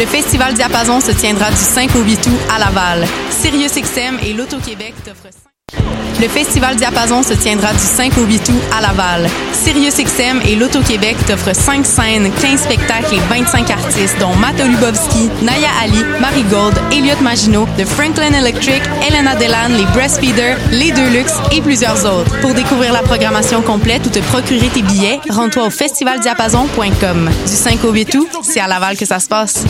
Le Festival Diapason se tiendra du 5 au 8 août à Laval. SiriusXM et l'Auto-Québec t'offrent le Festival Diapason se tiendra du 5 au 8 août à Laval. SiriusXM et l'Auto-Québec t'offrent 5 scènes, 15 spectacles et 25 artistes, dont Matt Lubowski, Naya Ali, Marie Gold, Elliot Maginot, The Franklin Electric, Elena Delan, les Breastfeeders, les Deluxe et plusieurs autres. Pour découvrir la programmation complète ou te procurer tes billets, rends-toi au festivaldiapason.com. Du 5 au 8 août, c'est à Laval que ça se passe.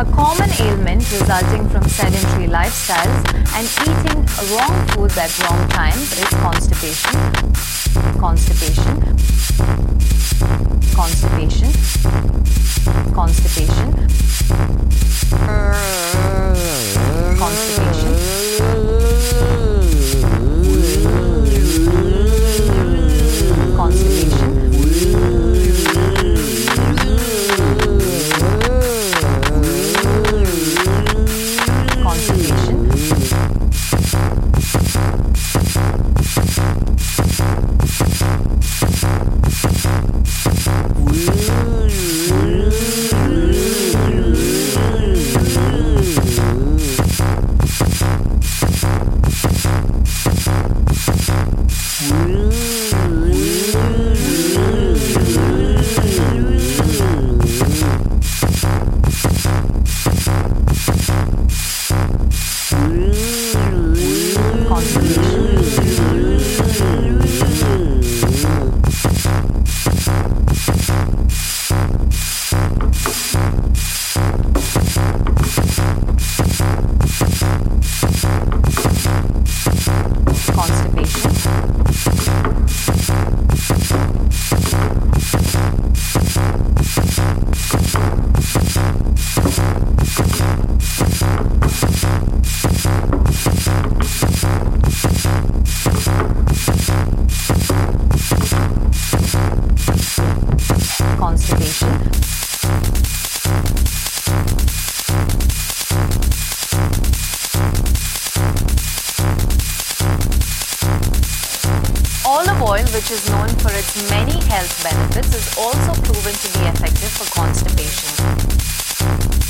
A common ailment resulting from sedentary lifestyles and eating wrong foods at wrong times is constipation. Constipation. Constipation. Constipation. Constipation. Constipation. Oil, which is known for its many health benefits, is also proven to be effective for constipation.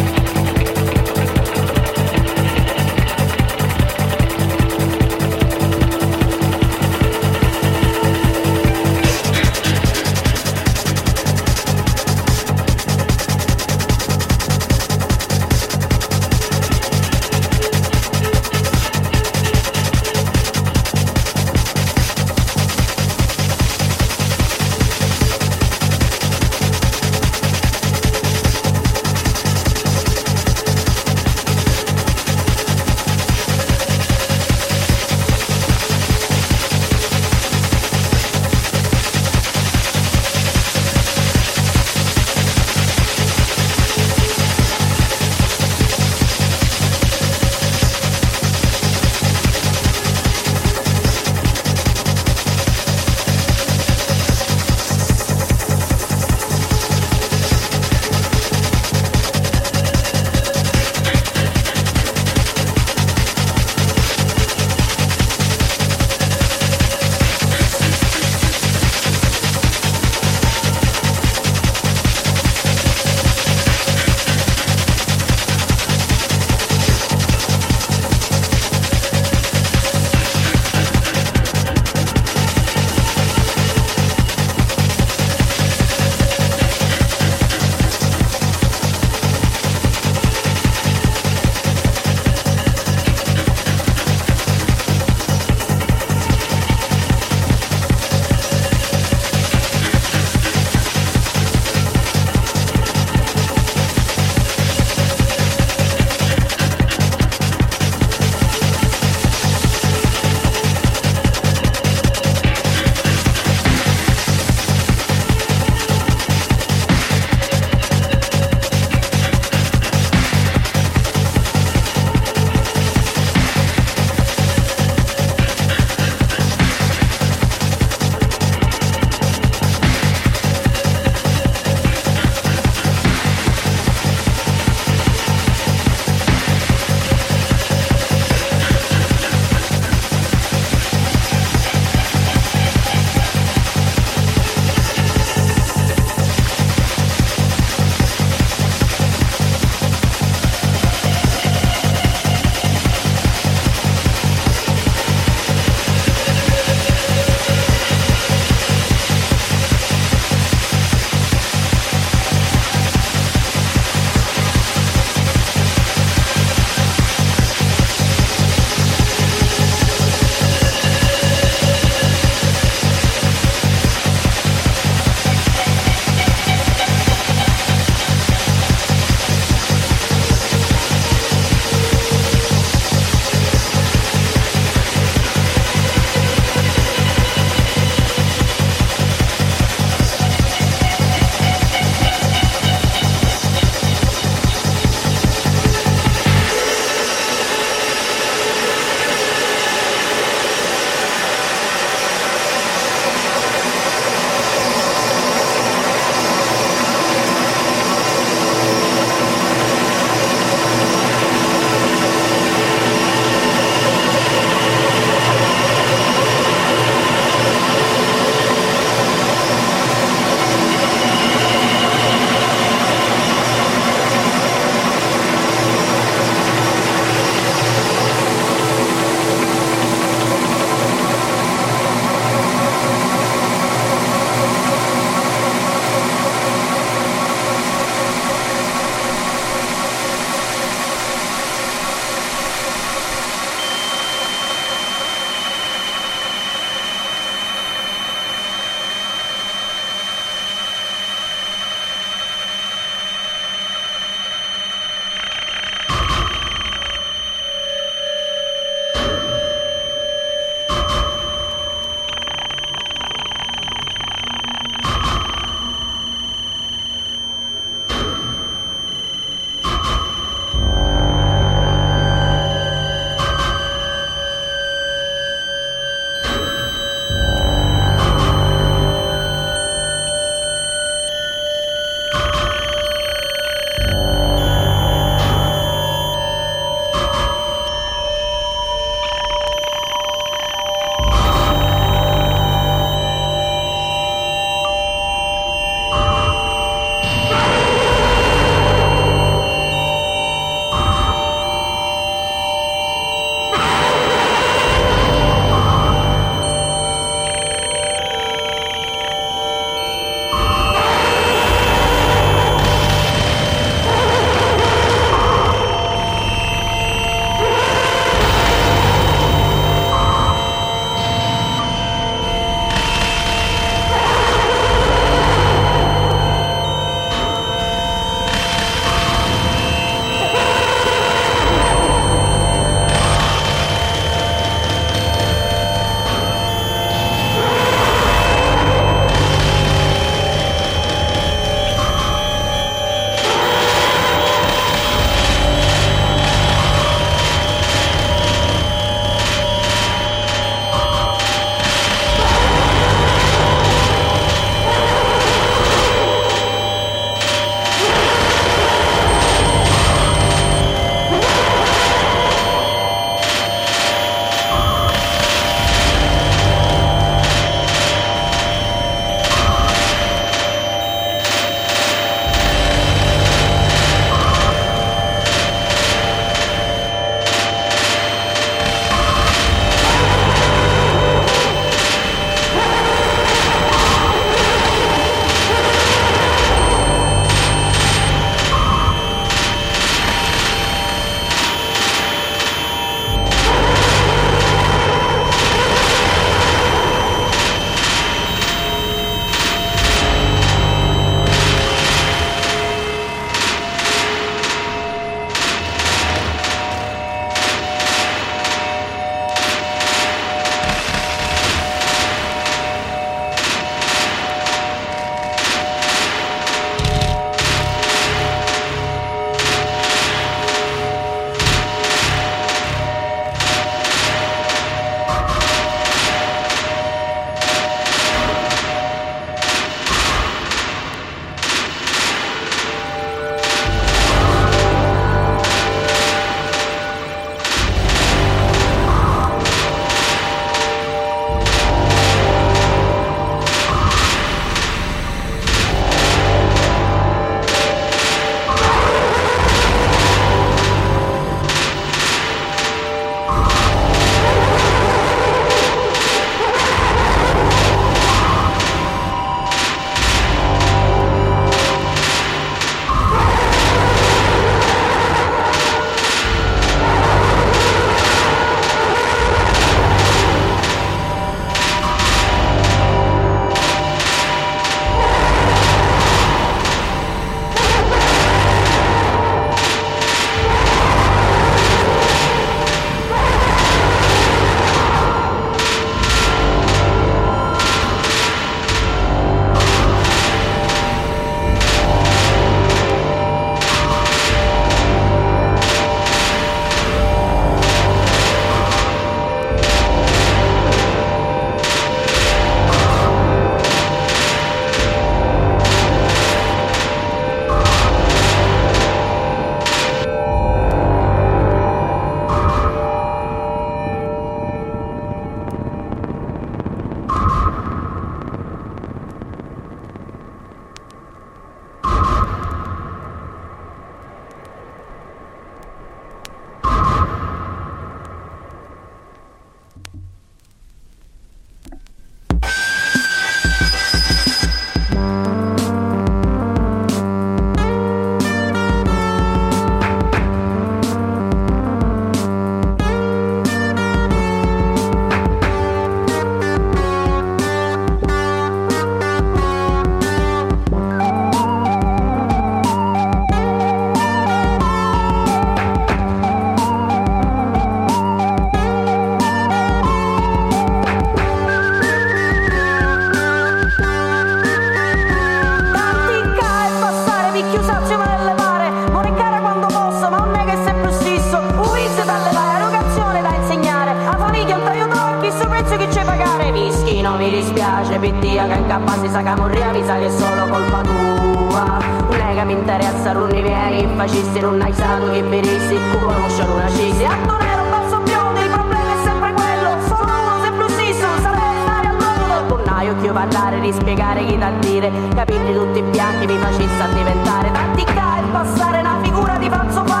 Ponnaio che io parlare rispiegare chi da dire capirli tutti bianchi mi facesse diventare tattica e passare una figura di falso fare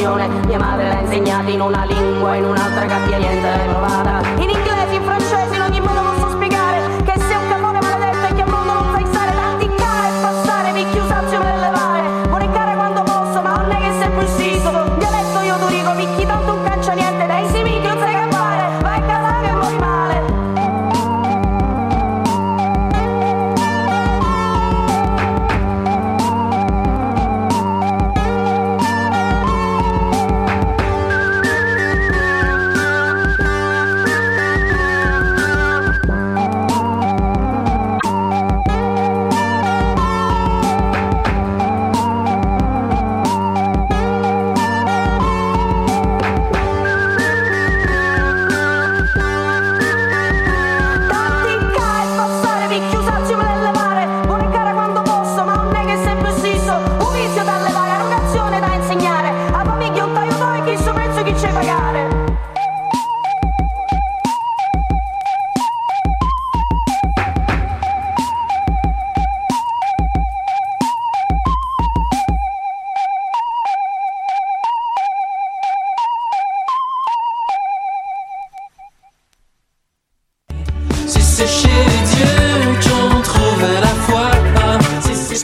l'educazione mia madre l'ha insegnata in una lingua, in un'altra cappia niente l'hai provata. In inglese, in francese,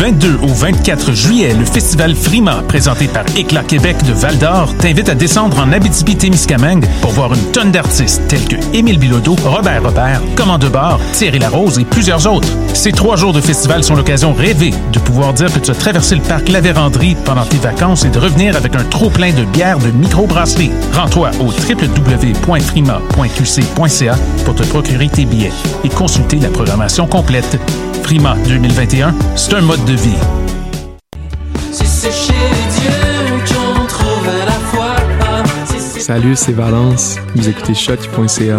22 au 24 juillet, le festival Frima, présenté par Éclat Québec de Val d'Or, t'invite à descendre en Abitibi-Témiscamingue pour voir une tonne d'artistes tels que Émile Bilodeau, Robert Robert, Commande Bar, Thierry Larose et plusieurs autres. Ces trois jours de festival sont l'occasion rêvée de pouvoir dire que tu as traversé le parc La Vérandrie pendant tes vacances et de revenir avec un trop-plein de bières de microbrasserie. Rends-toi au www.frima.qc.ca pour te procurer tes billets et consulter la programmation complète. Frima 2021, c'est un mode de vie. C'est Salut, c'est Valence. Vous écoutez shot.ca.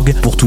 pour tous les